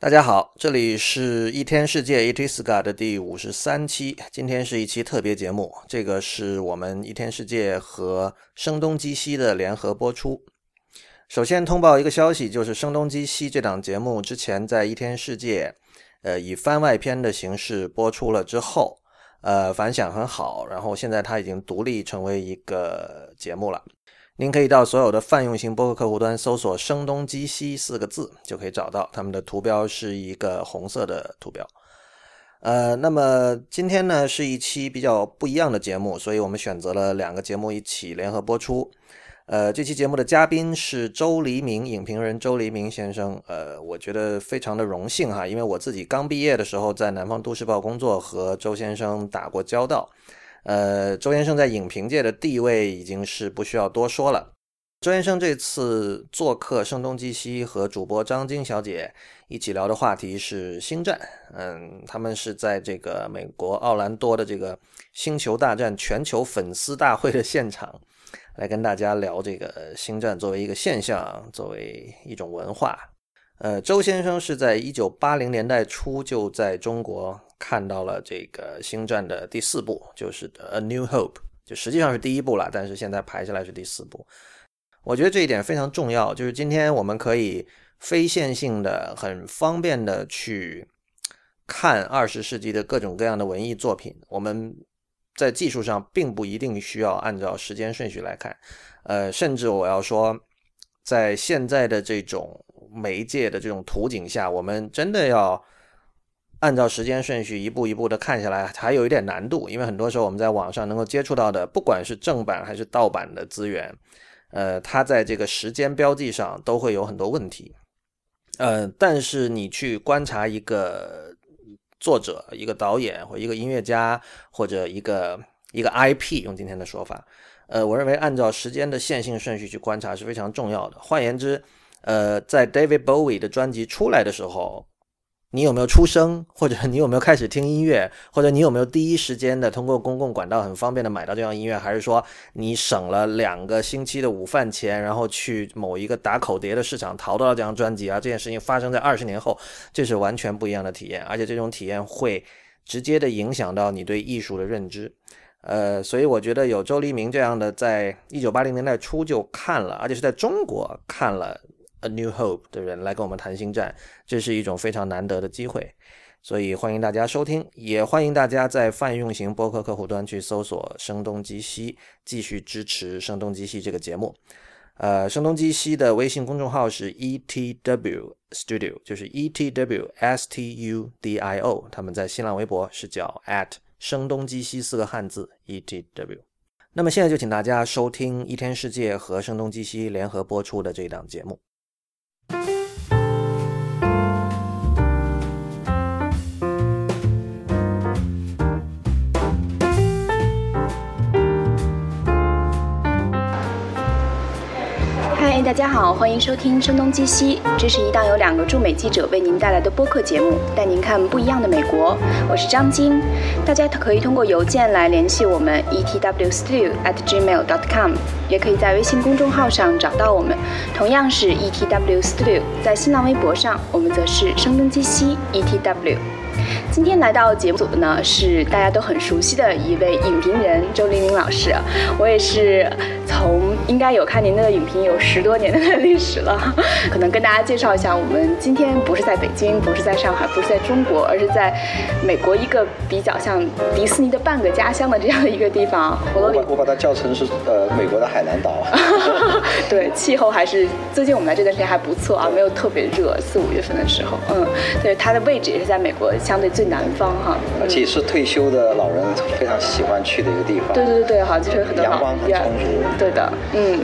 大家好，这里是一天世界 Itiska 的第五十三期。今天是一期特别节目，这个是我们一天世界和声东击西的联合播出。首先通报一个消息，就是声东击西这档节目之前在一天世界，呃，以番外篇的形式播出了之后，呃，反响很好，然后现在它已经独立成为一个节目了。您可以到所有的泛用型播客客户端搜索“声东击西”四个字，就可以找到他们的图标是一个红色的图标。呃，那么今天呢是一期比较不一样的节目，所以我们选择了两个节目一起联合播出。呃，这期节目的嘉宾是周黎明，影评人周黎明先生。呃，我觉得非常的荣幸哈，因为我自己刚毕业的时候在南方都市报工作，和周先生打过交道。呃，周先生在影评界的地位已经是不需要多说了。周先生这次做客声东击西，和主播张晶小姐一起聊的话题是《星战》。嗯，他们是在这个美国奥兰多的这个《星球大战》全球粉丝大会的现场，来跟大家聊这个《星战》作为一个现象，作为一种文化。呃，周先生是在一九八零年代初就在中国。看到了这个《星战》的第四部，就是《A New Hope》，就实际上是第一部了，但是现在排下来是第四部。我觉得这一点非常重要，就是今天我们可以非线性的、很方便的去看二十世纪的各种各样的文艺作品。我们在技术上并不一定需要按照时间顺序来看，呃，甚至我要说，在现在的这种媒介的这种图景下，我们真的要。按照时间顺序一步一步的看下来，还有一点难度，因为很多时候我们在网上能够接触到的，不管是正版还是盗版的资源，呃，它在这个时间标记上都会有很多问题。呃，但是你去观察一个作者、一个导演或一个音乐家或者一个一个 IP，用今天的说法，呃，我认为按照时间的线性顺序去观察是非常重要的。换言之，呃，在 David Bowie 的专辑出来的时候。你有没有出生，或者你有没有开始听音乐，或者你有没有第一时间的通过公共管道很方便的买到这样音乐，还是说你省了两个星期的午饭钱，然后去某一个打口碟的市场淘到了这张专辑啊？这件事情发生在二十年后，这是完全不一样的体验，而且这种体验会直接的影响到你对艺术的认知。呃，所以我觉得有周黎明这样的，在一九八零年代初就看了，而且是在中国看了。A New Hope 的人来跟我们谈星战，这是一种非常难得的机会，所以欢迎大家收听，也欢迎大家在泛用型播客客户端去搜索“声东击西”，继续支持“声东击西”这个节目。呃，声东击西的微信公众号是 ETW Studio，就是 ETW S T U D I O，他们在新浪微博是叫 at 声东击西四个汉字 ETW。那么现在就请大家收听一天世界和声东击西联合播出的这档节目。大家好，欢迎收听《声东击西》，这是一档由两个驻美记者为您带来的播客节目，带您看不一样的美国。我是张晶，大家可以通过邮件来联系我们 etwstudio@gmail.com，也可以在微信公众号上找到我们，同样是 etwstu。在新浪微博上，我们则是声东击西 etw。今天来到节目组的呢，是大家都很熟悉的一位影评人周黎明老师。我也是从应该有看您的影评有十多年的历史了，可能跟大家介绍一下，我们今天不是在北京，不是在上海，不是在中国，而是在美国一个比较像迪士尼的半个家乡的这样的一个地方。我把我把它叫成是呃美国的海南岛。对，气候还是最近我们来这段时间还不错啊，没有特别热，四五月份的时候，嗯，对，它的位置也是在美国相对最南方哈，而且是退休的老人非常喜欢去的一个地方。对对对对，好，就是很多阳光很充足。对的，嗯。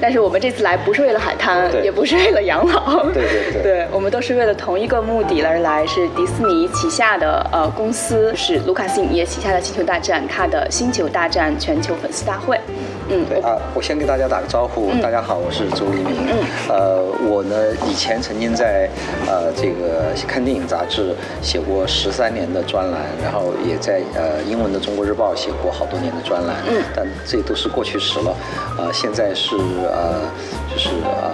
但是我们这次来不是为了海滩，也不是为了养老。对对对。对，我们都是为了同一个目的而来，是迪士尼旗下的呃公司，是卢卡斯影业旗下的《星球大战》，它的《星球大战》全球粉丝大会。嗯，对啊，我先给大家打个招呼，大家好，我是周黎明。嗯，呃，我呢以前曾经在呃这个看电影杂志写过十三年的专栏，然后也在呃英文的《中国日报》写过好多年的专栏。嗯，但这都是过去时了。呃，现在是呃就是呃。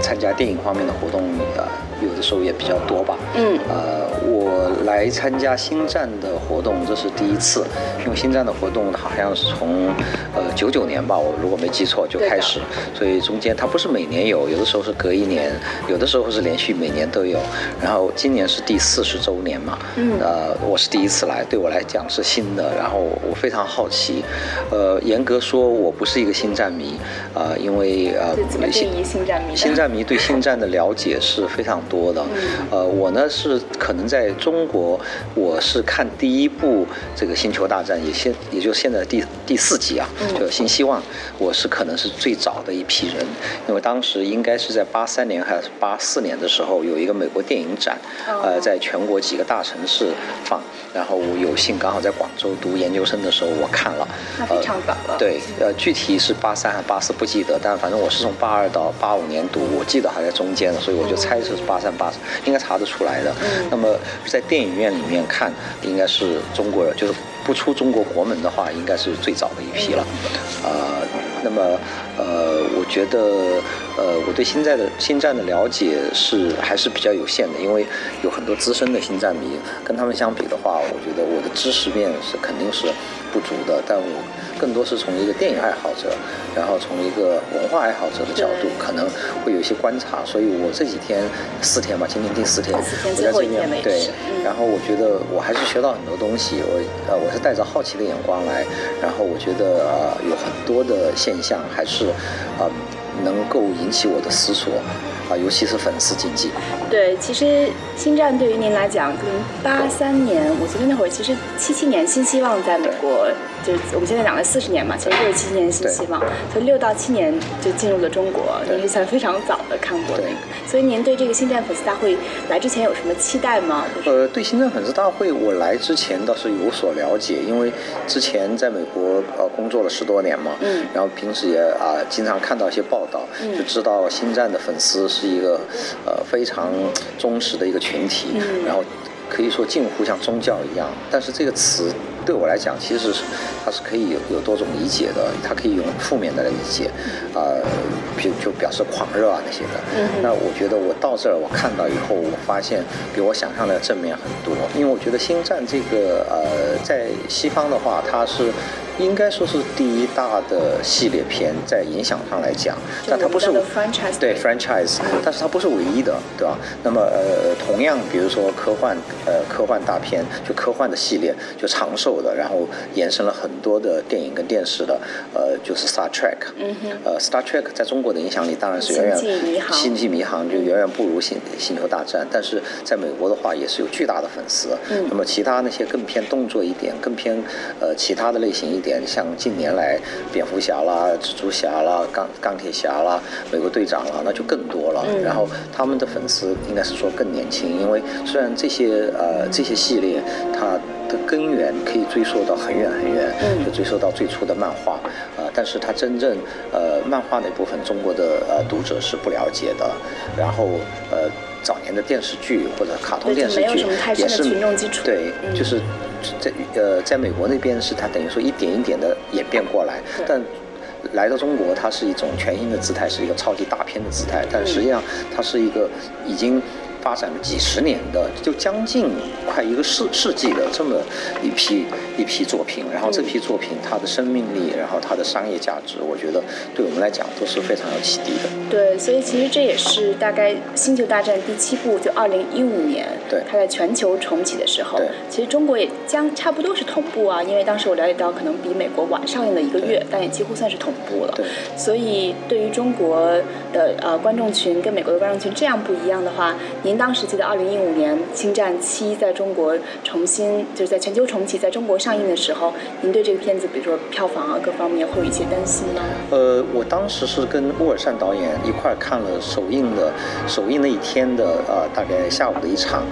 参加电影方面的活动，呃，有的时候也比较多吧。嗯。呃，我来参加星战的活动，这是第一次，因为星战的活动好像是从呃九九年吧，我如果没记错就开始，所以中间它不是每年有，有的时候是隔一年，有的时候是连续每年都有。然后今年是第四十周年嘛。嗯。呃，我是第一次来，对我来讲是新的，然后我非常好奇。呃，严格说，我不是一个星战迷，啊，因为呃，怎么定义星战迷？星战迷对星战的了解是非常多的。呃，我呢是可能在中国，我是看第一部这个《星球大战》，也现也就现在第第四集啊，就《新希望》，我是可能是最早的一批人，因为当时应该是在八三年还是八四年的时候，有一个美国电影展，呃，在全国几个大城市放，然后我有幸刚好在广州读研究生的时候，我看了。那非常早了。对，呃，具体是八三还是八四不记得，但反正我是从八二到八五年读，我记得还在中间，所以我就猜测是八三八四，应该查得出来的。那么在电影院里面看，应该是中国人，就是不出中国国门的话，应该是最早的一批了。呃，那么呃，我觉得呃，我对星战的星战的了解是还是比较有限的，因为有很多资深的星战迷，跟他们相比的话，我觉得我的知识面是肯定是不足的，但我更多是从一个电影爱好者，然后从一个文化爱好者的角度，可能会有一些观察，所以我这几天四天吧，今天第四天，我在这边对，然后我觉得我还是学到很多东西，我呃我是带着好奇的眼光来，然后我觉得呃有很多的现象还是啊能够引起我的思索。啊，尤其是粉丝经济。对，其实星战对于您来讲，可能八三年，我记得那会儿其实七七年新希望在美国，就是我们现在讲的四十年嘛，其实就是七七年新希望，所以六到七年就进入了中国，您是算非常早的看过那个。所以您对这个星战粉丝大会来之前有什么期待吗？呃，对星战粉丝大会，我来之前倒是有所了解，因为之前在美国呃工作了十多年嘛，嗯，然后平时也啊经常看到一些报道，就知道星战的粉丝。是一个呃非常忠实的一个群体，然后可以说近乎像宗教一样。但是这个词对我来讲，其实是它是可以有有多种理解的，它可以用负面的来理解，呃，就就表示狂热啊那些的。嗯那我觉得我到这儿我看到以后，我发现比我想象的正面很多。因为我觉得《星战》这个呃在西方的话，它是。应该说是第一大的系列片，在影响上来讲，但它不是对 franchise，但是它不是唯一的，对吧？那么呃，同样比如说科幻呃科幻大片，就科幻的系列就长寿的，然后延伸了很多的电影跟电视的，呃，就是 Star Trek，嗯哼，呃，Star Trek 在中国的影响力当然是远远星际迷航就远远不如星星球大战，但是在美国的话也是有巨大的粉丝。嗯，那么其他那些更偏动作一点，更偏呃其他的类型一。点像近年来蝙蝠侠啦、蜘蛛侠啦、钢钢铁侠啦、美国队长啦，那就更多了。然后他们的粉丝应该是说更年轻，因为虽然这些呃这些系列它的根源可以追溯到很远很远，就追溯到最初的漫画，呃，但是它真正呃漫画那部分中国的呃读者是不了解的。然后呃早年的电视剧或者卡通电视剧也是对，就是。在呃，在美国那边是它等于说一点一点的演变过来，但来到中国，它是一种全新的姿态，是一个超级大片的姿态，但实际上它是一个已经。发展了几十年的，就将近快一个世世纪的这么一批一批作品，然后这批作品它的生命力，然后它的商业价值，我觉得对我们来讲都是非常有启迪的。对，所以其实这也是大概《星球大战》第七部，就二零一五年，对，它在全球重启的时候，对，其实中国也将差不多是同步啊，因为当时我了解到，可能比美国晚上映了一个月，但也几乎算是同步了。对，所以对于中国的呃观众群跟美国的观众群这样不一样的话，您。您当时记得二零一五年《星战七》在中国重新就是在全球重启，在中国上映的时候，您对这个片子，比如说票房啊各方面，会有一些担心吗？呃，我当时是跟乌尔善导演一块看了首映的首映那一天的呃大概下午的一场，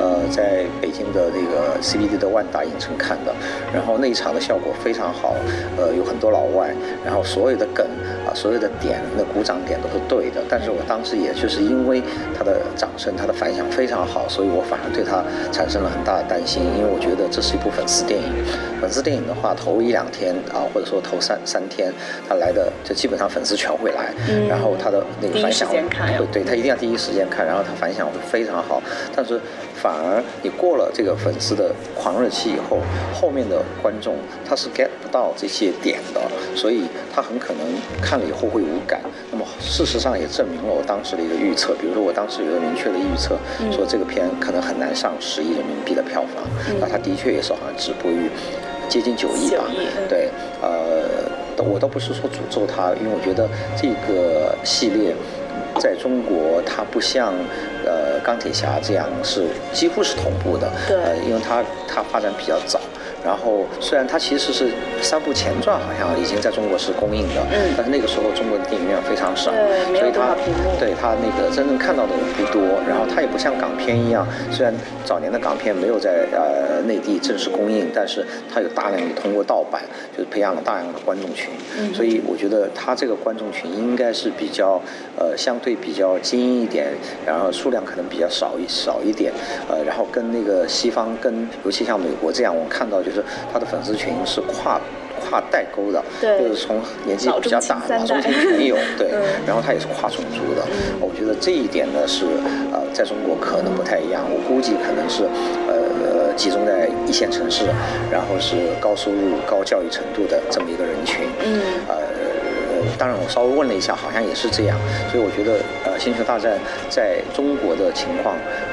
呃，在北京的那个 CBD 的万达影城看的，然后那一场的效果非常好，呃，有很多老外，然后所有的梗啊，所有的点那鼓掌点都是对的。但是我当时也就是因为他的掌声，他的反响非常好，所以我反而对他产生了很大的担心，因为我觉得这是一部粉丝电影。粉丝电影的话，头一两天啊，或者说头三三天，他来的就基本上粉丝全会来，然后他的那个反响会对他一定要第一时间看，然后他反响会非常好。但是反而你过了这个粉丝的狂热期以后，后面的观众他是 get 不到这些点的，所以他很可能看了以后会无感。那么事实上也证明了我当时的一个预测，比如说我当时有个明确的预测，说这个片可能很难上十亿人民币的票房，那他的确也是好像止步于接近九亿吧。对，呃，我倒不是说诅咒他，因为我觉得这个系列。在中国，它不像呃钢铁侠这样是几乎是同步的，呃，因为它它发展比较早。然后，虽然它其实是三部前传，好像已经在中国是公映的，嗯，但是那个时候中国的电影院非常少，对，所以它对它那个真正看到的人不多。然后它也不像港片一样，虽然早年的港片没有在呃内地正式公映，但是它有大量的通过盗版，就是培养了大量的观众群。嗯，所以我觉得它这个观众群应该是比较呃相对比较精英一点，然后数量可能比较少一少一点，呃，然后跟那个西方跟尤其像美国这样，我看到。就是他的粉丝群是跨跨代沟的，就是从年纪比较大老中青全有，对，然后他也是跨种族的。我觉得这一点呢是呃，在中国可能不太一样。我估计可能是呃集中在一线城市，然后是高收入、高教育程度的这么一个人群。嗯，呃，当然我稍微问了一下，好像也是这样。所以我觉得呃，星球大战在中国的情况，呃。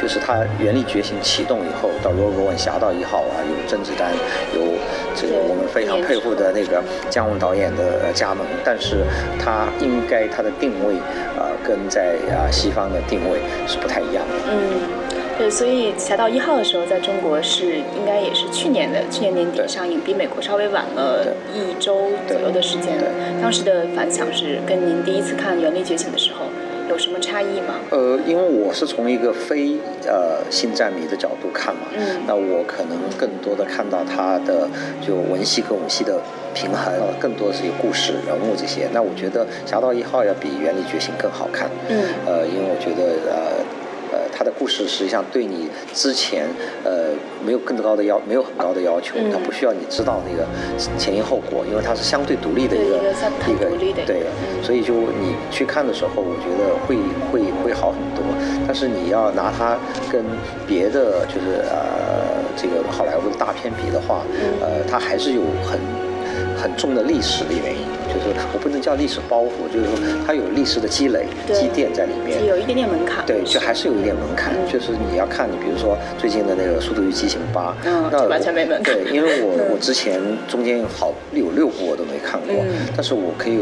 就是它原力觉醒启动以后，到《Rogue One》侠盗一号啊，有甄子丹，有这个我们非常佩服的那个姜文导演的加盟，但是它应该它的定位啊，跟在啊西方的定位是不太一样的。嗯，对，所以《侠盗一号》的时候，在中国是应该也是去年的，去年年底上映，比美国稍微晚了一周左右的时间。当时的反响是跟您第一次看《原力觉醒》的时候。有什么差异吗？呃，因为我是从一个非呃星战迷的角度看嘛，嗯，那我可能更多的看到它的就文戏跟武戏的平衡，更多的是有故事人物这些。那我觉得《侠盗一号》要比《原力觉醒》更好看，嗯，呃，因为我觉得呃。呃，他的故事实际上对你之前呃没有更高的要，没有很高的要求，他不需要你知道那个前因后果，因为它是相对独立的一个一个对，所以就你去看的时候，我觉得会会会好很多。但是你要拿它跟别的就是呃这个好莱坞的大片比的话，呃，它还是有很很重的历史的原因。就是我不能叫历史包袱，就是说它有历史的积累积淀在里面，有一点点门槛。对，就还是有一点门槛。就是你要看，你比如说最近的那个《速度与激情八》，嗯那完全没门槛。对，因为我我之前中间好有六部我都没看过，但是我可以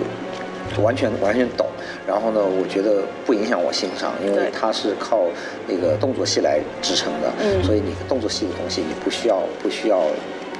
完全完全懂。然后呢，我觉得不影响我欣赏，因为它是靠那个动作戏来支撑的，所以你动作戏的东西你不需要不需要。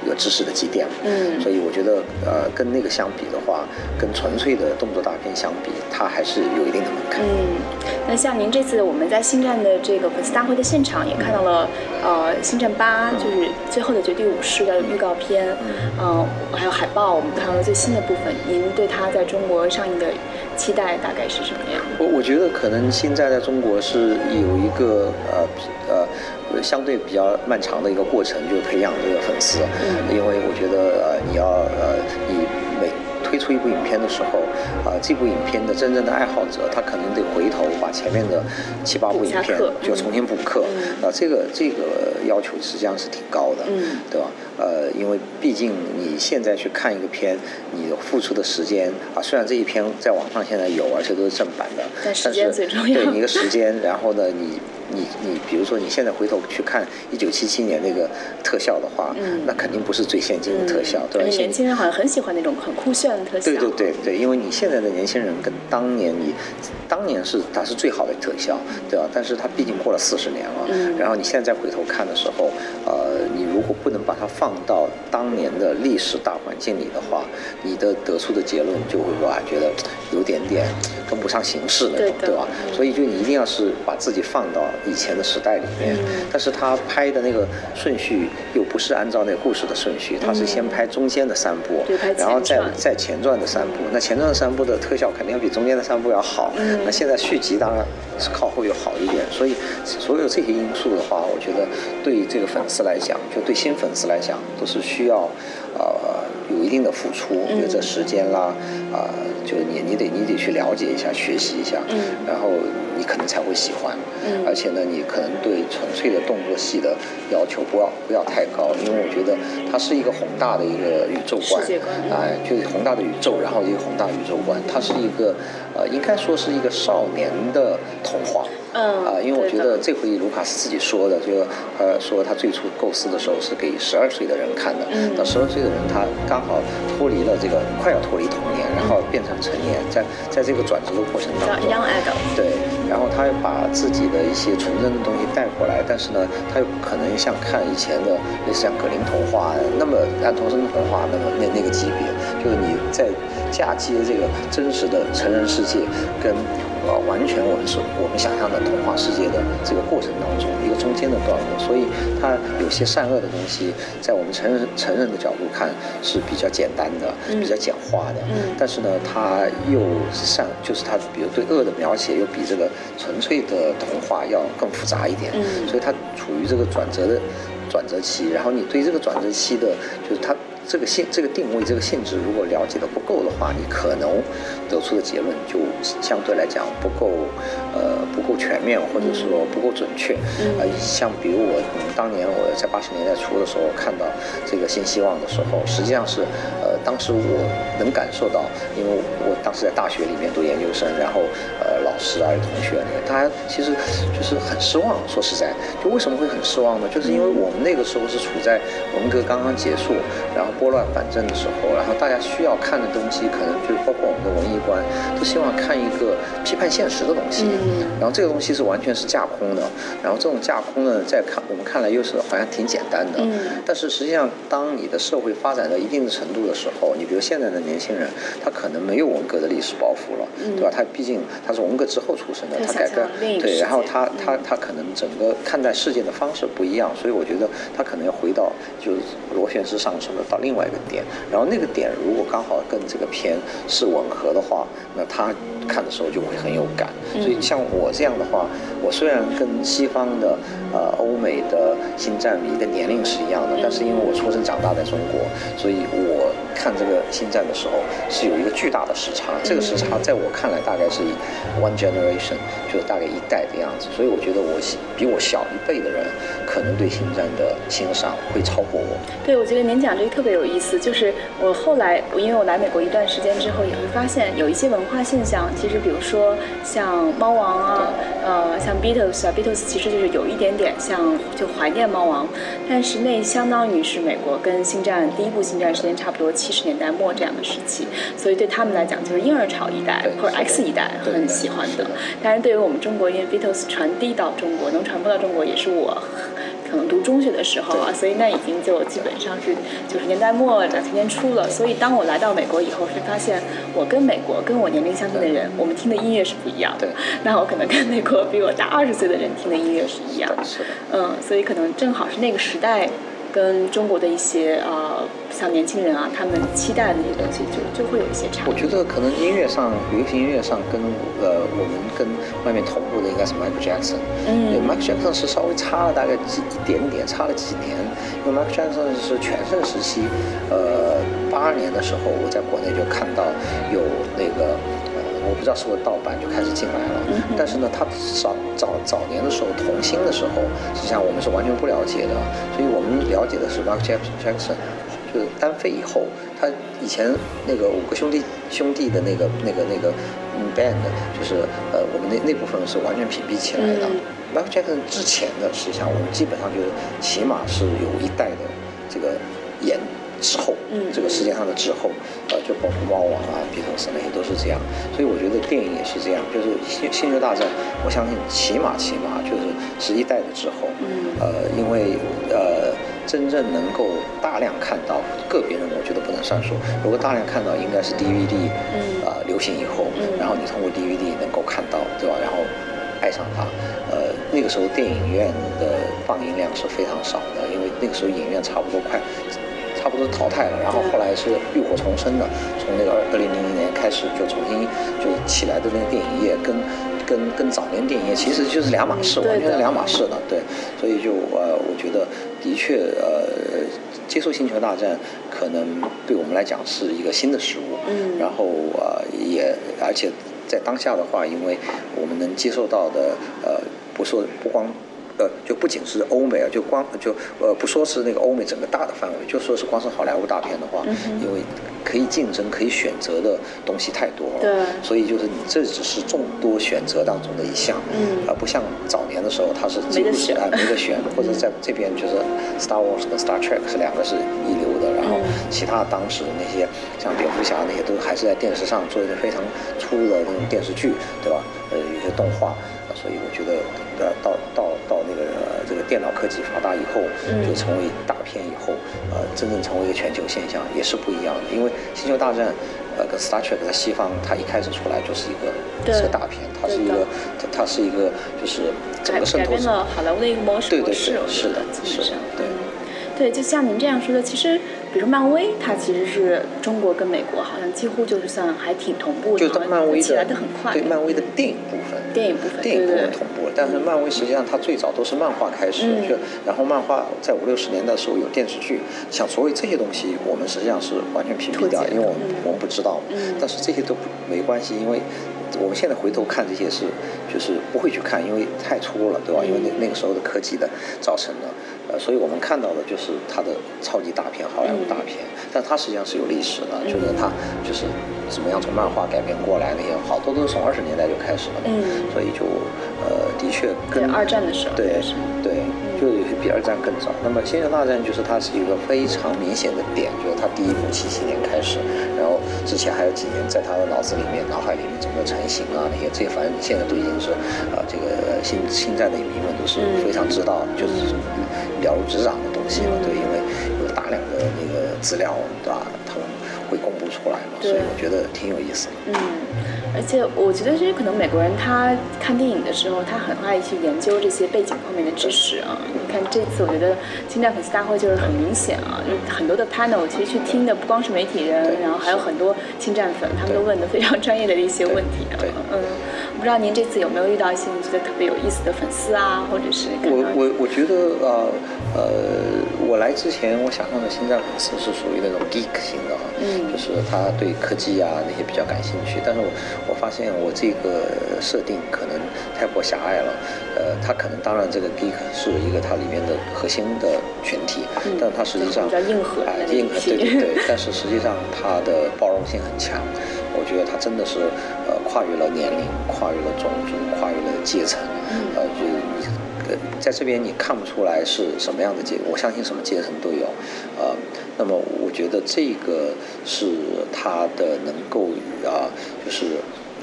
有知识的积淀，嗯，所以我觉得，呃，跟那个相比的话，跟纯粹的动作大片相比，它还是有一定的门槛。嗯，那像您这次我们在星战的这个粉丝大会的现场也看到了，呃，星战八就是最后的绝地武士的预告片，嗯，还有海报，我们看到了最新的部分。您对它在中国上映的期待大概是什么样？我我觉得可能现在在中国是有一个呃呃。相对比较漫长的一个过程，就是培养这个粉丝，因为我觉得呃，你要呃，你每推出一部影片的时候，啊，这部影片的真正的爱好者，他可能得回头把前面的七八部影片就重新补课，啊，这个这个要求实际上是挺高的，对吧？呃，因为毕竟你现在去看一个片，你付出的时间啊，虽然这一篇在网上现在有，而且都是正版的，但是对你一个时间，然后呢，你。你你比如说你现在回头去看一九七七年那个特效的话，那肯定不是最先进的特效，对吧？年轻人好像很喜欢那种很酷炫的特效。对对对对，因为你现在的年轻人跟当年你，当年是它是最好的特效，对吧？但是它毕竟过了四十年了，然后你现在回头看的时候，呃，你如果不能把它放到当年的历史大环境里的话，你的得出的结论就会说啊，觉得有点点跟不上形势那种，对吧？所以就你一定要是把自己放到。以前的时代里面，但是他拍的那个顺序又不是按照那个故事的顺序，他是先拍中间的三部，然后再再前传的三部。那前传的三部的特效肯定要比中间的三部要好。那现在续集当然是靠后又好一点，所以所有这些因素的话，我觉得对这个粉丝来讲，就对新粉丝来讲，都是需要呃。有一定的付出，比如这时间啦，啊，就你你得你得去了解一下，学习一下，嗯然后你可能才会喜欢。嗯而且呢，你可能对纯粹的动作戏的要求不要不要太高，因为我觉得它是一个宏大的一个宇宙观，哎，就是宏大的宇宙，然后一个宏大宇宙观，它是一个呃，应该说是一个少年的童话。嗯啊，因为我觉得这回卢卡斯自己说的，就呃说他最初构思的时候是给十二岁的人看的，那十二岁的人他刚好脱离了这个快要脱离童年，然后变成成年，在在这个转折的过程当中，对，然后他又把自己的一些纯真的东西带过来，但是呢，他又不可能像看以前的，类似像格林童话那么安徒生童话那么那那个级别，就是你在嫁接这个真实的成人世界跟。啊，完全我们是我们想象的童话世界的这个过程当中一个中间的段落，所以它有些善恶的东西，在我们成人成人的角度看是比较简单的，比较简化的。嗯。但是呢，它又善，就是它比如对恶的描写又比这个纯粹的童话要更复杂一点。嗯。所以它处于这个转折的转折期，然后你对这个转折期的，就是它。这个性这个定位这个性质如果了解的不够的话，你可能得出的结论就相对来讲不够，呃不够全面或者说不够准确。呃，像比如我当年我在八十年代初的时候看到这个新希望的时候，实际上是呃当时我能感受到，因为我当时在大学里面读研究生，然后呃老师啊有同学那个大家其实就是很失望。说实在，就为什么会很失望呢？就是因为我们那个时候是处在文革刚刚结束，然后。拨乱反正的时候，然后大家需要看的东西，可能就包括我们的文艺观，都希望看一个批判现实的东西。然后这个东西是完全是架空的，然后这种架空呢，在看我们看来又是好像挺简单的。但是实际上，当你的社会发展到一定的程度的时候，你比如现在的年轻人，他可能没有文革的历史包袱了，对吧？他毕竟他是文革之后出生的，他改革对，然后他他他可能整个看待世界的方式不一样，所以我觉得他可能要回到就是螺旋式上升的到另。另外一个点，然后那个点如果刚好跟这个片是吻合的话，那他看的时候就会很有感。所以像我这样的话，我虽然跟西方的呃欧美的星战迷的年龄是一样的，但是因为我出生长大在中国，所以我看这个星战的时候是有一个巨大的时差。这个时差在我看来大概是以 one generation，就是大概一代的样子。所以我觉得我比我小一辈的人，可能对星战的欣赏会超过我。对，我觉得您讲这个特别有。有意思，就是我后来，因为我来美国一段时间之后，也会发现有一些文化现象。其实，比如说像猫王啊，呃，像 Beatles 啊，Beatles 其实就是有一点点像就怀念猫王，但是那相当于是美国跟星战第一部星战时间差不多七十年代末这样的时期，所以对他们来讲就是婴儿潮一代或者 X 一代很喜欢的。但是对于我们中国，因为 Beatles 传递到中国，能传播到中国，也是我。可能读中学的时候啊，所以那已经就基本上是九十年代末两千年初了。所以当我来到美国以后，是发现我跟美国跟我年龄相近的人，我们听的音乐是不一样的。那我可能跟美国比我大二十岁的人听的音乐是一样的。嗯，所以可能正好是那个时代。跟中国的一些呃，像年轻人啊，他们期待的那些东西，就就会有一些差。我觉得可能音乐上，流行音乐上，跟呃，我们跟外面同步的应该是 Michael Jackson。嗯。Michael Jackson 是稍微差了大概几一点点，差了几年。因为 Michael Jackson 是全盛时期，呃，八二年的时候，我在国内就看到有那个。我不知道是不是盗版就开始进来了，但是呢，他早早早年的时候，童星的时候，实际上我们是完全不了解的，所以我们了解的是 Michael Jackson，就是单飞以后，他以前那个五个兄弟兄弟的那个那个那个 band，就是呃，我们那那部分是完全屏蔽起来的。Michael Jackson 之前的，实际上我们基本上就是起码是有一代的这个演。之后，嗯这个时间上的滞后，呃，就包括猫王啊、比特斯那些都是这样，所以我觉得电影也是这样，就是星星球大战，我相信起码起码就是是一代的滞后，呃，因为呃，真正能够大量看到个别人，我觉得不能算数，如果大量看到，应该是 DVD，嗯呃，流行以后，然后你通过 DVD 能够看到，对吧？然后爱上它，呃。那个时候电影院的放映量是非常少的，因为那个时候影院差不多快。差不多淘汰了，然后后来是浴火重生的，从那个二二零零零年开始就重新就起来的那个电影业，跟跟跟早年电影业其实就是两码事，完全是两码事的，对，所以就呃，我觉得的确呃，接受《星球大战》可能对我们来讲是一个新的事物，嗯，然后呃也而且在当下的话，因为我们能接受到的呃，不说不光。呃，就不仅是欧美啊，就光就呃不说是那个欧美整个大的范围，就说是光是好莱坞大片的话，因为可以竞争、可以选择的东西太多了，对，所以就是你这只是众多选择当中的一项，嗯，而不像早年的时候，它是没得选，没得选，或者在这边就是 Star Wars 跟 Star Trek 是两个是一流的，然后其他当时那些像蝙蝠侠那些都还是在电视上做一个非常粗的那种电视剧，对吧？呃，有些动画。所以我觉得，呃，到到到那个这个电脑科技发达以后，就成为大片以后，呃，真正成为一个全球现象，也是不一样的。因为《星球大战》呃跟《Star Trek》在西方，它一开始出来就是一个是个大片，它是一个它它是一个就是整个渗透。改变了好莱坞的一个模式，对对对，是的，是的，对。对，就像您这样说的，其实，比如说漫威，它其实是中国跟美国好像几乎就是算还挺同步的，就漫威起来的很快。对漫威的电影部分，电影部分，电影部分同步。但是漫威实际上它最早都是漫画开始，就然后漫画在五六十年代的时候有电视剧，像所谓这些东西，我们实际上是完全屏蔽掉，因为我们我们不知道。但是这些都没关系，因为我们现在回头看这些是就是不会去看，因为太粗了，对吧？因为那那个时候的科技的造成的。呃，所以我们看到的就是他的超级大片、好莱坞大片，但它实际上是有历史的，就是它就是怎么样从漫画改编过来那些，好多都是从二十年代就开始了，嗯，所以就呃，的确跟二战的时候，对对。就比二战更早。那么《星球大战》就是它是一个非常明显的点，就是它第一部七七年开始，然后之前还有几年在他的脑子里面、脑海里面整个成型啊那些，这些反正现在都已经是呃这个现现在的影迷们都是非常知道，就是了如指掌的东西了。对，因为有大量的那个资料，对吧？他们会公布出来嘛，所以我觉得挺有意思的。嗯。而且我觉得，其实可能美国人他看电影的时候，他很爱去研究这些背景方面的知识啊。你看这次，我觉得侵占粉丝大会就是很明显啊，就很多的 panel，其实去听的不光是媒体人，然后还有很多侵占粉，他们都问的非常专业的一些问题啊。嗯，不知道您这次有没有遇到一些你觉得特别有意思的粉丝啊，或者是？我我我觉得呃呃，我来之前我想象的星战粉丝是属于那种 geek 型的啊，嗯，就是他对科技啊那些比较感兴趣，但是我。我发现我这个设定可能太过狭隘了，呃，他可能当然这个 geek 是一个它里面的核心的群体，但它实际上比较硬核啊，硬核对对 对，但是实际上它的包容性很强，我觉得它真的是呃跨越了年龄，跨越了种族，跨越了阶层，呃，就呃在这边你看不出来是什么样的阶，我相信什么阶层都有，呃。那么我觉得这个是他的能够啊，就是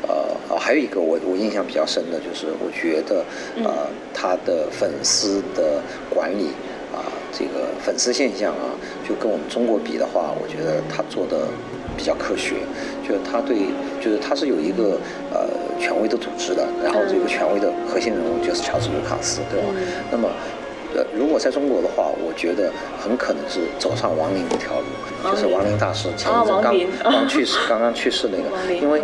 呃，还有一个我我印象比较深的就是，我觉得呃，他的粉丝的管理啊，这个粉丝现象啊，就跟我们中国比的话，我觉得他做的比较科学，就是他对，就是他是有一个呃权威的组织的，然后这个权威的核心人物就是乔治卢卡斯，对吧？那么。呃，如果在中国的话，我觉得很可能是走上王林这条路，就是王林大师前一阵刚刚去世，刚刚去世那个，因为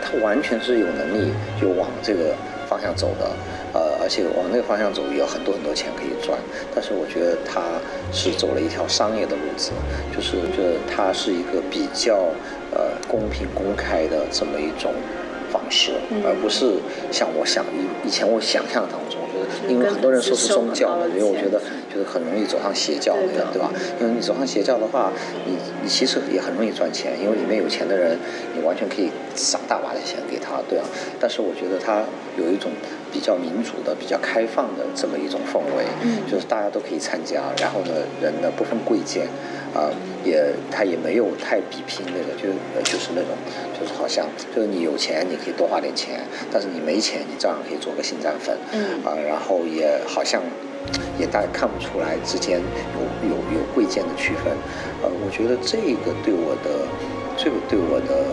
他完全是有能力就往这个方向走的，呃，而且往那个方向走也有很多很多钱可以赚。但是我觉得他是走了一条商业的路子，就是就是他是一个比较呃公平公开的这么一种方式，而不是像我想以以前我想象当中。就是因为很多人说是宗教嘛，因为我觉得就是很容易走上邪教那样，对吧？因为你走上邪教的话，你你其实也很容易赚钱，因为里面有钱的人，你完全可以撒大把的钱给他，对啊。但是我觉得他有一种比较民主的、比较开放的这么一种氛围，就是大家都可以参加，然后呢，人呢不分贵贱。啊，也他也没有太比拼那个，就就是那种，就是好像就是你有钱你可以多花点钱，但是你没钱你照样可以做个新战粉，嗯啊，然后也好像也大家看不出来之间有有有贵贱的区分，呃，我觉得这个对我的这个对我的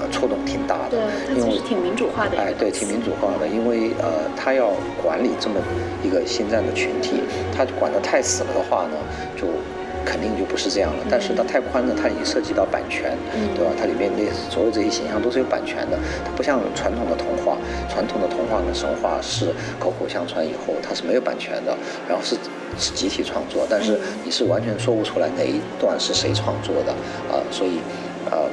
呃触动挺大的。对，它其实挺民主化的。哎，对，挺民主化的，因为呃，他要管理这么一个新战的群体，他管得太死了的话呢，就。肯定就不是这样了，但是它太宽了，它已经涉及到版权，对吧？它里面那所有这些形象都是有版权的，它不像传统的童话，传统的童话呢，神话是口口相传以后，它是没有版权的，然后是是集体创作，但是你是完全说不出来哪一段是谁创作的啊，所以，呃，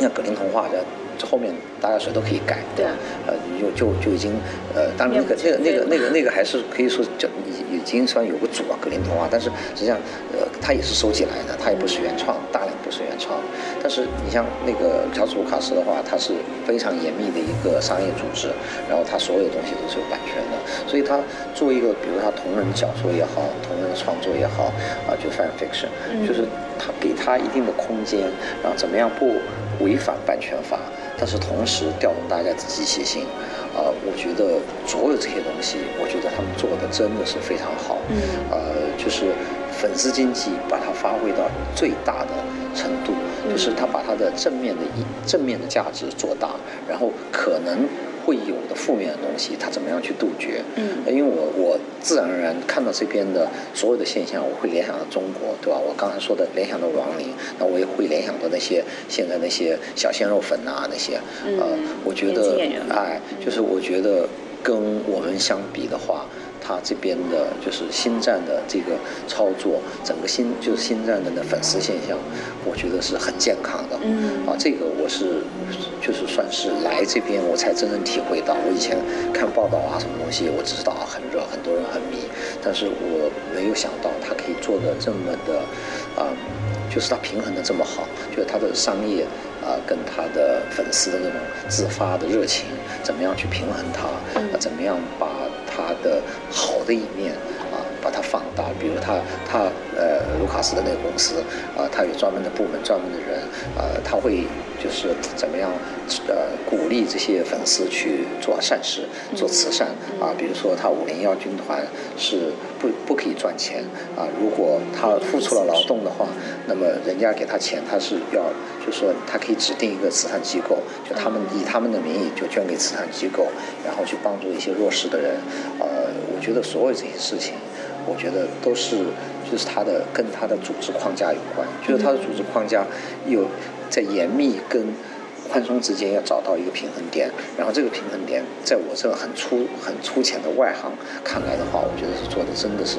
像格林童话的。这后面大家谁都可以改，对吧，呃，就就就已经，呃，当然那个那个那个那个那个还是可以说就已已经算有个主啊，格林童话，但是实际上，呃，它也是收集来的，它也不是原创，大量不是原创。但是你像那个乔治卢卡斯的话，他是非常严密的一个商业组织，然后他所有东西都是有版权的，所以他作为一个，比如他同人小说也好，同人创作也好，啊，就 fan fiction，就是他给他一定的空间，然后怎么样不违反版权法。但是同时调动大家的积极性，呃，我觉得所有这些东西，我觉得他们做的真的是非常好。嗯，呃，就是粉丝经济把它发挥到最大的程度，就是他把他的正面的一正面的价值做大，然后可能。会有的负面的东西，他怎么样去杜绝？嗯，因为我我自然而然看到这边的所有的现象，我会联想到中国，对吧？我刚才说的联想到王林，那我也会联想到那些现在那些小鲜肉粉啊那些，呃，我觉得，哎，就是我觉得跟我们相比的话。他这边的就是新站的这个操作，整个新就是新站的那粉丝现象，我觉得是很健康的。嗯，啊，这个我是就是算是来这边我才真正体会到。我以前看报道啊什么东西，我只知道啊很热，很多人很迷，但是我没有想到他可以做的这么的，啊，就是他平衡的这么好，就是他的商业啊跟他的粉丝的那种自发的热情，怎么样去平衡它？啊，怎么样把？他的好的一面，把它放大。比如他他呃，卢卡斯的那个公司啊，他有专门的部门、专门的人啊，他会就是怎么样呃，鼓励这些粉丝去做善事、做慈善啊。比如说他五零幺军团是不不可以赚钱啊，如果他付出了劳动的话，那么人家给他钱，他是要就说他可以指定一个慈善机构，就他们以他们的名义就捐给慈善机构，然后去帮助一些弱势的人。呃，我觉得所有这些事情，我觉得都是就是他的跟他的组织框架有关，就是他的组织框架有在严密跟。宽松之间要找到一个平衡点，然后这个平衡点在我这个很粗很粗浅的外行看来的话，我觉得是做的真的是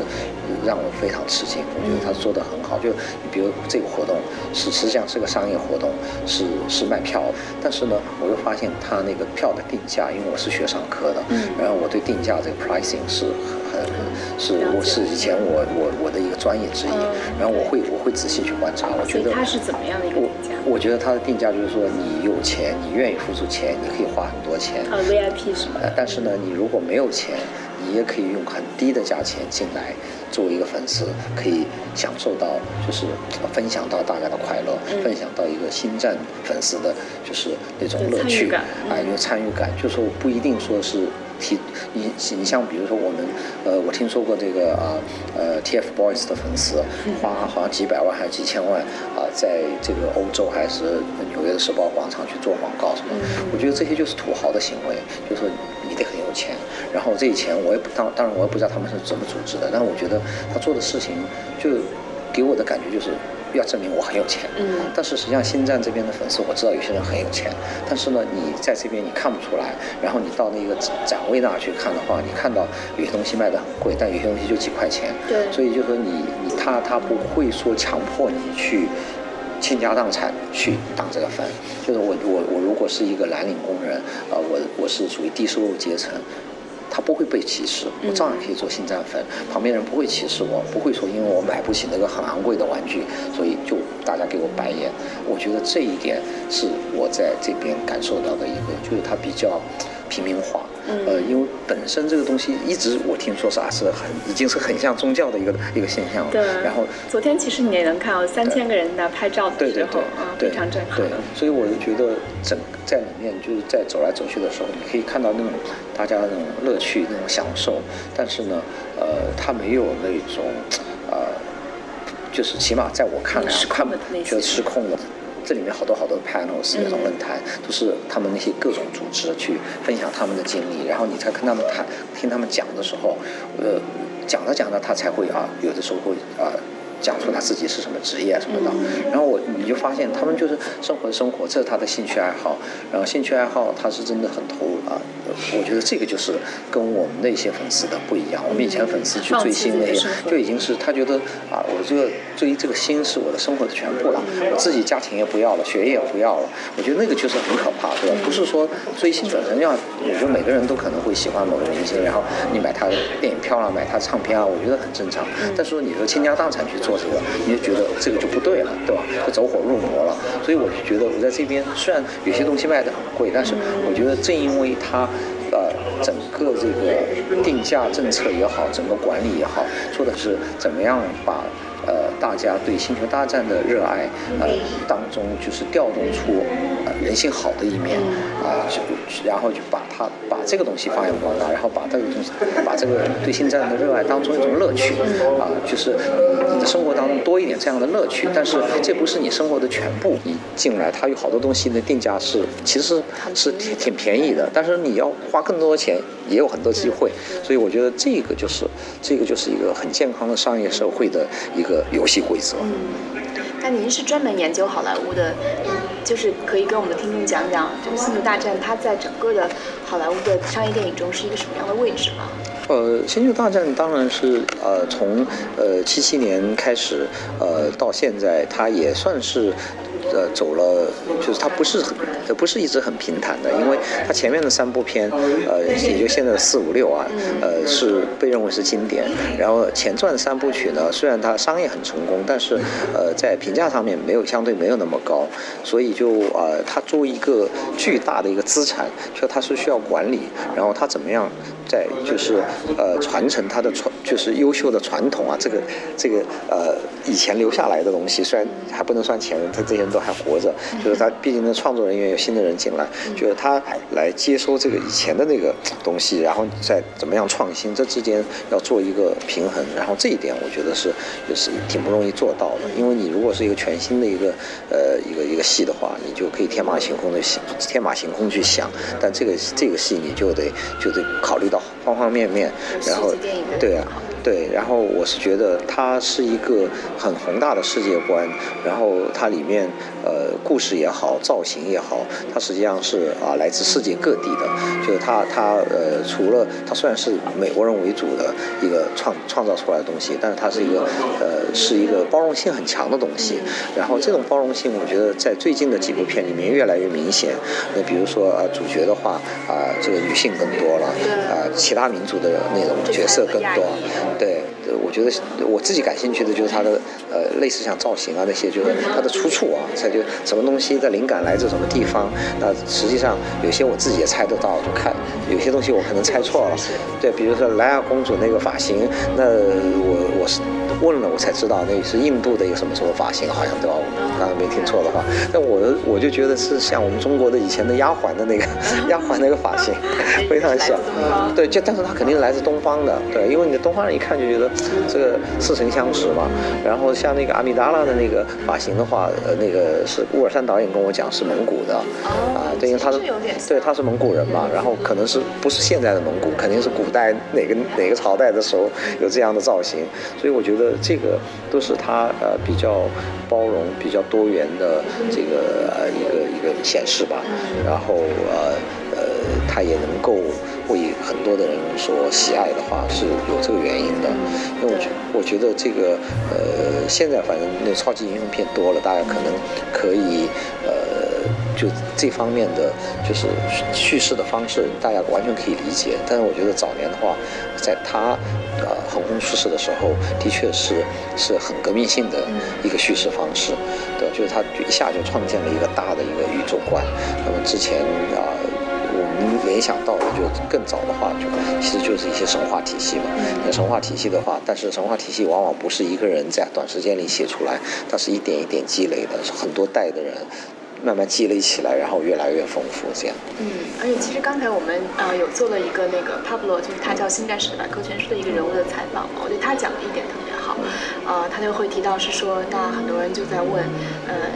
让我非常吃惊。我觉得他做的很好，就你比如这个活动是实际上是个商业活动，是是卖票，但是呢，我又发现他那个票的定价，因为我是学商科的，然后我对定价这个 pricing 是很是我是以前我我我的一个专业之一，然后我会我会仔细去观察，我觉得他是怎么样的一个？我觉得它的定价就是说你有。钱，你愿意付出钱，你可以花很多钱。啊，VIP 是吗？但是呢，你如果没有钱，你也可以用很低的价钱进来，作为一个粉丝，可以享受到就是分享到大家的快乐，分享到一个新站粉丝的，就是那种乐趣感，啊，有参与感。就是说不一定说是。提你你像比如说我们呃我听说过这个啊呃 TFBOYS 的粉丝花好像几百万还是几千万啊在这个欧洲还是纽约的时报广场去做广告什么，我觉得这些就是土豪的行为，就是说你得很有钱，然后这些钱我也不当当然我也不知道他们是怎么组织的，但是我觉得他做的事情就给我的感觉就是。要证明我很有钱，嗯，但是实际上新站这边的粉丝我知道有些人很有钱，但是呢，你在这边你看不出来，然后你到那个展位那儿去看的话，你看到有些东西卖的很贵，但有些东西就几块钱，对，所以就说你你他他不会说强迫你去倾家荡产去当这个粉，就是我我我如果是一个蓝领工人，啊，我我是属于低收入阶层。他不会被歧视，我照样可以做星战粉，旁边人不会歧视我，不会说因为我买不起那个很昂贵的玩具，所以就大家给我白眼。我觉得这一点是我在这边感受到的一个，就是它比较平民化。呃，因为本身这个东西一直我听说是啊，是很已经是很像宗教的一个一个现象了。对。然后昨天其实你也能看到三千个人在拍照的时候，啊，非常震撼。对，所以我就觉得整在里面就是在走来走去的时候，你可以看到那种大家那种乐趣、那种享受，但是呢，呃，他没有那种，呃，就是起码在我看来，看觉得失控了。这里面好多好多 panels 那种论坛，都是他们那些各种组织去分享他们的经历，然后你才跟他们谈，听他们讲的时候，呃，讲着讲着他才会啊，有的时候会啊。讲出他自己是什么职业什么的，然后我你就发现他们就是生活的生活，这是他的兴趣爱好，然后兴趣爱好他是真的很投入啊。我觉得这个就是跟我们那些粉丝的不一样。我们以前粉丝去追星那些，就已经是他觉得啊，我这个追这个星是我的生活的全部了，我自己家庭也不要了，学业也不要了。我觉得那个就是很可怕，对吧？不是说追星本身要，我觉得每个人都可能会喜欢某个明星，然后你买他的电影票啊，买他唱片啊，我觉得很正常。但是说你说倾家荡产去做。这个你就觉得这个就不对了，对吧？就走火入魔了。所以我就觉得我在这边虽然有些东西卖的很贵，但是我觉得正因为它，呃，整个这个定价政策也好，整个管理也好，做的是怎么样把。呃，大家对《星球大战》的热爱，呃，当中就是调动出呃人性好的一面，啊，就然后就把它把这个东西发扬光大，然后把这个东西把这个对星战的热爱当中一种乐趣，啊，就是你的生活当中多一点这样的乐趣，但是这不是你生活的全部。你进来，它有好多东西的定价是其实是挺挺便宜的，但是你要花更多的钱，也有很多机会。所以我觉得这个就是这个就是一个很健康的商业社会的一个。游戏规则。嗯，那您是专门研究好莱坞的，就是可以跟我们的听众讲讲，就是《星球大战》它在整个的好莱坞的商业电影中是一个什么样的位置吗？呃，《星球大战》当然是呃从呃七七年开始呃到现在，它也算是。呃，走了，就是它不是很，不是一直很平坦的，因为它前面的三部片，呃，也就现在的四五六啊，呃，是被认为是经典。然后前传三部曲呢，虽然它商业很成功，但是呃，在评价上面没有相对没有那么高，所以就呃，它作为一个巨大的一个资产，就它是需要管理，然后它怎么样？在就是呃传承他的传就是优秀的传统啊，这个这个呃以前留下来的东西，虽然还不能算前人，他这些都还活着，就是他毕竟的创作人员有新的人进来，就是他来接收这个以前的那个东西，然后再怎么样创新，这之间要做一个平衡，然后这一点我觉得是就是挺不容易做到的，因为你如果是一个全新的一个呃一个一个戏的话，你就可以天马行空的想天马行空去想，但这个这个戏你就得就得考虑到。方方面面，然后对啊。对，然后我是觉得它是一个很宏大的世界观，然后它里面呃故事也好，造型也好，它实际上是啊来自世界各地的，就是它它呃除了它虽然是美国人为主的一个创创造出来的东西，但是它是一个呃是一个包容性很强的东西，然后这种包容性我觉得在最近的几部片里面越来越明显，那比如说啊主角的话啊这个女性更多了，啊其他民族的那种角色更多。对，我觉得我自己感兴趣的就是它的呃，类似像造型啊那些，就是它的出处啊，它就什么东西的灵感来自什么地方。那实际上有些我自己也猜得到，就看有些东西我可能猜错了。对，比如说莱娅公主那个发型，那我我是。问了我才知道那是印度的一个什么什么发型，好像对吧？我刚刚没听错的话，那我我就觉得是像我们中国的以前的丫鬟的那个 丫鬟那个发型，非常像。对，就但是它肯定是来自东方的，对，因为你的东方人一看就觉得这个似曾相识嘛。然后像那个阿米达拉的那个发型的话，呃，那个是乌尔善导演跟我讲是蒙古的，啊，对，因为他是对他是蒙古人嘛，然后可能是不是现在的蒙古，肯定是古代哪个哪个朝代的时候有这样的造型，所以我觉得。这个都是他呃比较包容、比较多元的这个呃一个一个显示吧。然后呃呃，它也能够为很多的人所喜爱的话，是有这个原因的。因为我觉我觉得这个呃现在反正那超级英雄片多了，大家可能可以呃。就这方面的，就是叙事的方式，大家完全可以理解。但是我觉得早年的话，在他呃横空出世的时候，的确是是很革命性的一个叙事方式，对，就是他一下就创建了一个大的一个宇宙观。那么之前啊，联想到的就更早的话，就其实就是一些神话体系嘛。那神话体系的话，但是神话体系往往不是一个人在短时间里写出来，它是一点一点积累的，是很多代的人。慢慢积累起来，然后越来越丰富，这样。嗯，而且其实刚才我们呃有做了一个那个 Pablo，就是他叫《新战士的百科全书》的一个人物的采访嘛，我觉得他讲的一点特别好。呃，他就会提到是说，那很多人就在问，呃，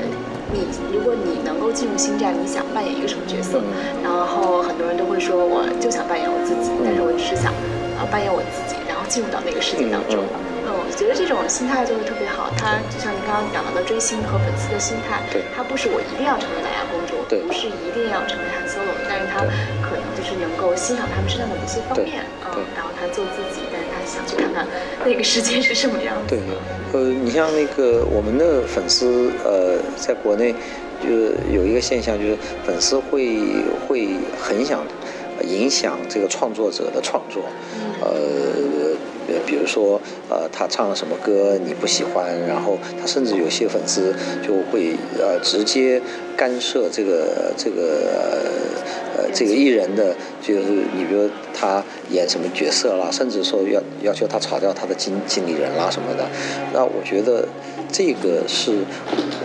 你如果你能够进入星战，你想扮演一个什么角色？然后很多人都会说，我就想扮演我自己，但是我只是想啊扮演我自己，然后进入到那个世界当中。嗯，我觉得这种心态就是特别好。他就像您刚刚讲到的追星和粉丝的心态，对，他不是我一定要成为南亚公主，对，不是一定要成为汉 Solo，但是他可能就是能够欣赏他们身上的某些方面，嗯，然后他做自己，想去看看那个世界是什么样的。对，呃，你像那个我们的粉丝，呃，在国内就有一个现象，就是粉丝会会很想影响这个创作者的创作，呃。呃，比如说，呃，他唱了什么歌你不喜欢，然后他甚至有些粉丝就会呃直接干涉这个这个呃这个艺人的，就是你比如他演什么角色啦，甚至说要要求他炒掉他的经经理人啦什么的，那我觉得这个是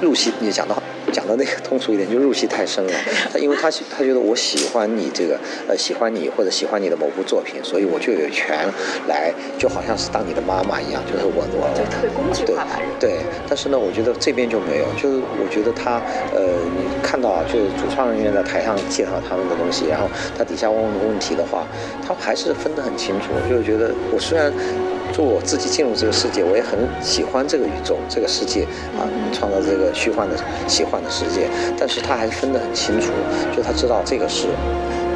入戏，你讲的讲的那个通俗一点，就入戏太深了。他因为他他觉得我喜欢你这个呃喜欢你或者喜欢你的某部作品，所以我就有权来就。好像是当你的妈妈一样，就是我我就特别工具化吧。对，但是呢，我觉得这边就没有，就是我觉得他呃，你看到啊，就是主创人员在台上介绍他们的东西，然后他底下问问问题的话，他还是分得很清楚。就是觉得我虽然做我自己进入这个世界，我也很喜欢这个宇宙这个世界啊，创造这个虚幻的奇幻的世界，但是他还是分得很清楚，就他知道这个是。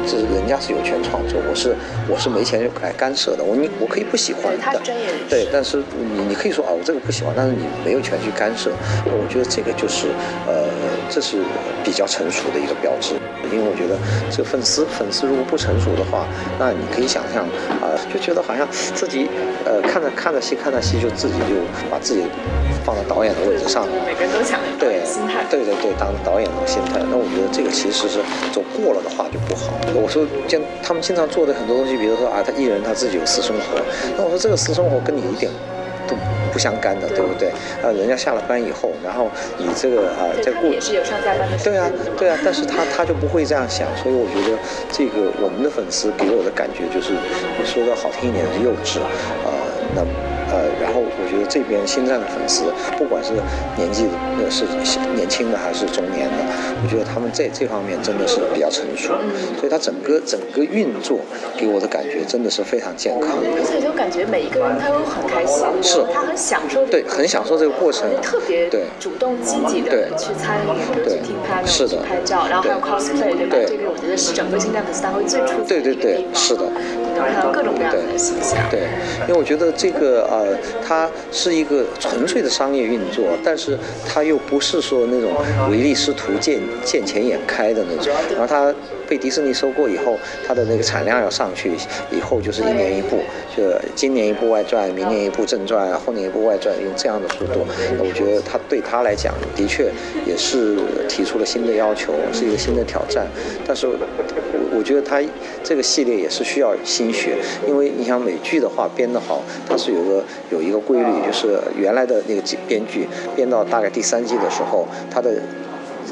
是人家是有权创作，我是我是没钱来干涉的。我你我可以不喜欢的，对，但是你你可以说啊，我这个不喜欢，但是你没有权去干涉。我觉得这个就是呃，这是比较成熟的一个标志。因为我觉得这个粉丝粉丝如果不成熟的话，那你可以想象啊，就觉得好像自己呃看着看着戏看着戏就自己就把自己放到导演的位置上，每个人都想对心态，对对对，当导演的心态。那我觉得这个其实是走过了的话就不好。我说经他们经常做的很多东西，比如说啊，他艺人他自己有私生活，那我说这个私生活跟你一点都不相干的，对不对？啊，人家下了班以后，然后你这个啊在过也是有上下班的，对啊对啊，但是他他就不会这样想，所以我觉得这个我们的粉丝给我的感觉就是说的好听一点是幼稚，啊那。呃，然后我觉得这边星战的粉丝，不管是年纪呃是年轻的还是中年的，我觉得他们在这方面真的是比较成熟，所以他整个整个运作给我的感觉真的是非常健康。而且就感觉每一个人他都很开心，是，他很享受，对，很享受这个过程，特别对主动积极的去参与，去听他的，是的，拍照，然后还有 cosplay，对吧？这个我觉得是整个星战粉丝大会最出对对对，是的，能看到各种各样的形象。对，因为我觉得这个呃，它。是一个纯粹的商业运作，但是它又不是说那种唯利是图、见见钱眼开的那种。然后它被迪士尼收购以后，它的那个产量要上去，以后就是一年一部，就今年一部外传，明年一部正传，后年一部外传，用这样的速度。我觉得它对他来讲，的确也是提出了新的要求，是一个新的挑战。但是，我我觉得它这个系列也是需要心血，因为你想美剧的话编得好，它是有个有一个规律。就是原来的那个编剧编到大概第三季的时候，他的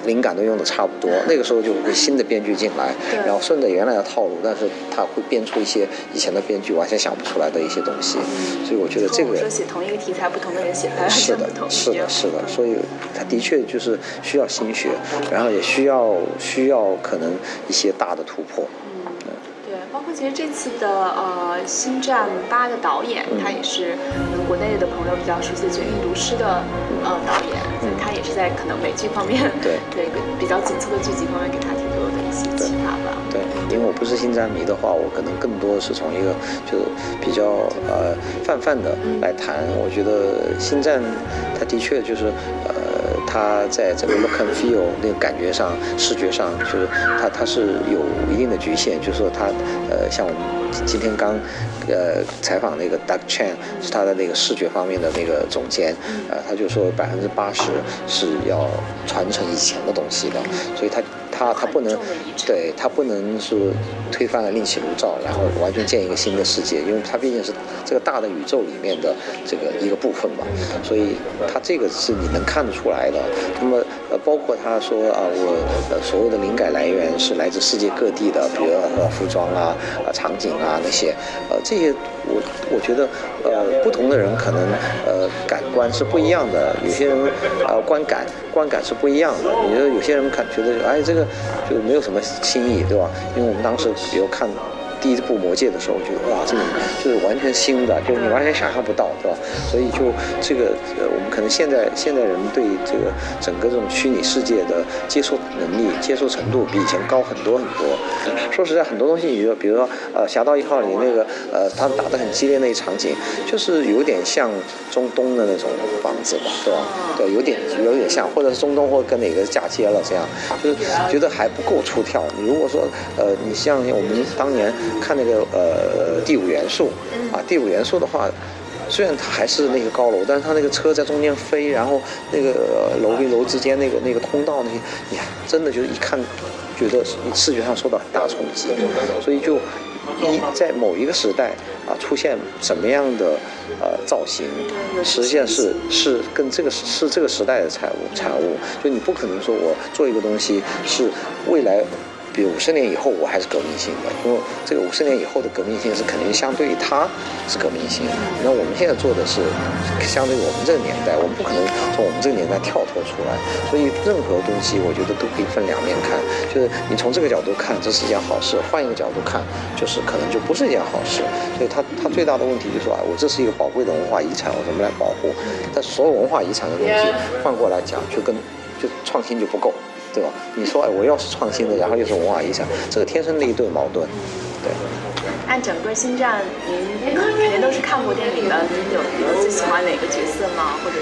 灵感都用的差不多，那个时候就会新的编剧进来，然后顺着原来的套路，但是他会编出一些以前的编剧完全想不出来的一些东西，所以我觉得这个说写同一个题材，不同的人写出是的，是的，是的，所以他的确就是需要心血，然后也需要需要可能一些大的突破。包括其实这次的呃《星战八》的导演，他也是可能国内的朋友比较熟悉的《绝命毒师》的呃导演，他也是在可能美剧方面对 对比较紧凑的剧集方面给他挺多的一些启发吧。对，因为我不是星战迷的话，我可能更多的是从一个就比较呃泛泛的来谈。我觉得星战它的确就是呃。他在整个 look and feel 那个感觉上、视觉上，就是他他是有一定的局限。就是说，他呃，像我们今天刚呃采访那个 Doug Chan，是他的那个视觉方面的那个总监，呃，他就说百分之八十是要传承以前的东西的，所以他。他他不能，对他不能是推翻了另起炉灶，然后完全建一个新的世界，因为他毕竟是这个大的宇宙里面的这个一个部分嘛，所以他这个是你能看得出来的。那么呃，包括他说啊，我呃所有的灵感来源是来自世界各地的，比如呃服装啊、啊场景啊那些，呃这些我我觉得呃不同的人可能呃感官是不一样的，有些人呃观感观感是不一样的，你说有些人看觉得哎这个就没有什么新意，对吧？因为我们当时比如看。第一部《魔戒》的时候，我觉得哇，这个就是完全新的，就是你完全想象不到，对吧？所以就这个呃，我们可能现在现在人对这个整个这种虚拟世界的接受能力、接受程度比以前高很多很多。说实在，很多东西，比如比如说呃，《侠盗一号》里那个呃，他打得很激烈那一场景，就是有点像中东的那种房子吧，对吧？对，有点有点像，或者是中东或跟哪个嫁接了这样，就是觉得还不够出挑。你如果说呃，你像我们当年。看那个呃第五元素，啊第五元素的话，虽然它还是那个高楼，但是它那个车在中间飞，然后那个楼跟楼之间那个那个通道那些，你真的就是一看，觉得视觉上受到很大冲击，所以就一在某一个时代啊出现什么样的呃造型，实际上是是跟这个是这个时代的产物产物，就你不可能说我做一个东西是未来。比如五十年以后，我还是革命性的，因为这个五十年以后的革命性是肯定相对于它是革命性。那我们现在做的是相对于我们这个年代，我们不可能从我们这个年代跳脱出来。所以任何东西，我觉得都可以分两面看，就是你从这个角度看，这是一件好事；换一个角度看，就是可能就不是一件好事。所以它它最大的问题就是说，我这是一个宝贵的文化遗产，我怎么来保护？但所有文化遗产的东西换过来讲，就跟就创新就不够。对吧？你说，哎，我要是创新的，然后又是文化遗产，这个天生的一对矛盾，对。按整个星战，您肯定都是看过电影的，您有有最喜欢哪个角色吗？或者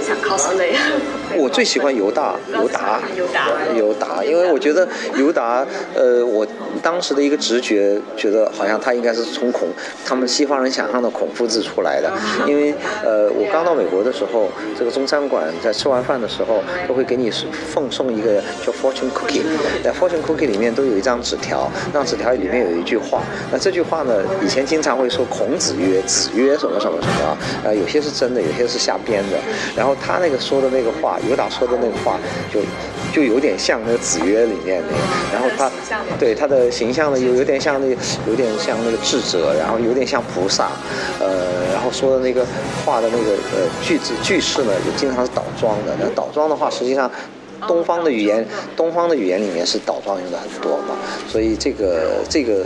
想 cosplay？我最喜欢尤大，尤达，尤达，尤达，因为我觉得尤达，呃，我当时的一个直觉觉得好像他应该是从孔他们西方人想象的孔夫子出来的，因为呃，我刚到美国的时候，这个中餐馆在吃完饭的时候都会给你奉送一个叫 fortune cookie，在 fortune cookie 里面都有一张纸条，那纸条里面有一句话，那这句话呢，以前经常会说孔子曰，子曰什么什么什么啊，呃，有些是真的，有些是瞎编的，然后他那个说的那个话。尤达说的那个话，就就有点像那个《子曰》里面那个，然后他对他的形象呢，有有点像那，有点像那个智者，然后有点像菩萨，呃，然后说的那个话的那个呃句子句式呢，就经常是倒装的。那倒装的话，实际上。东方的语言，东方的语言里面是倒装用的很多嘛，所以这个这个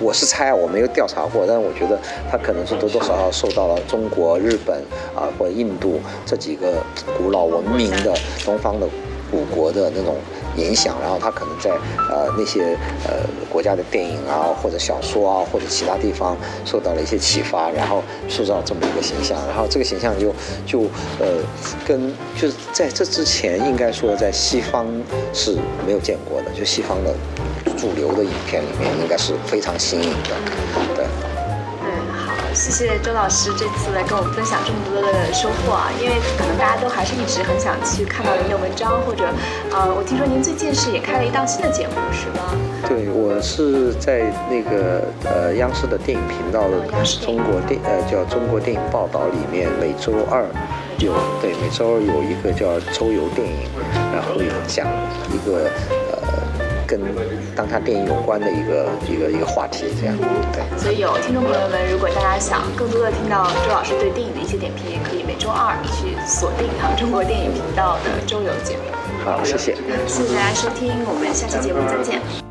我是猜，我没有调查过，但是我觉得它可能是多多少少受到了中国、日本啊或者印度这几个古老文明的东方的古国的那种。影响，然后他可能在呃那些呃国家的电影啊，或者小说啊，或者其他地方受到了一些启发，然后塑造这么一个形象，然后这个形象就就呃跟就是在这之前应该说在西方是没有见过的，就西方的主流的影片里面应该是非常新颖的，谢谢周老师这次来跟我们分享这么多的收获啊！因为可能大家都还是一直很想去看到您的文章，或者，呃，我听说您最近是也开了一档新的节目，是吗？对，我是在那个呃央视的电影频道的中国电呃叫中国电影报道里面，每周二有对每周二有一个叫周游电影，然后有讲一个。跟当他电影有关的一个一个一个话题，这样对。所以有听众朋友们，如果大家想更多的听到周老师对电影的一些点评，也可以每周二去锁定哈中国电影频道的周游节目。好，谢谢。谢谢大家收听，我们下期节目再见。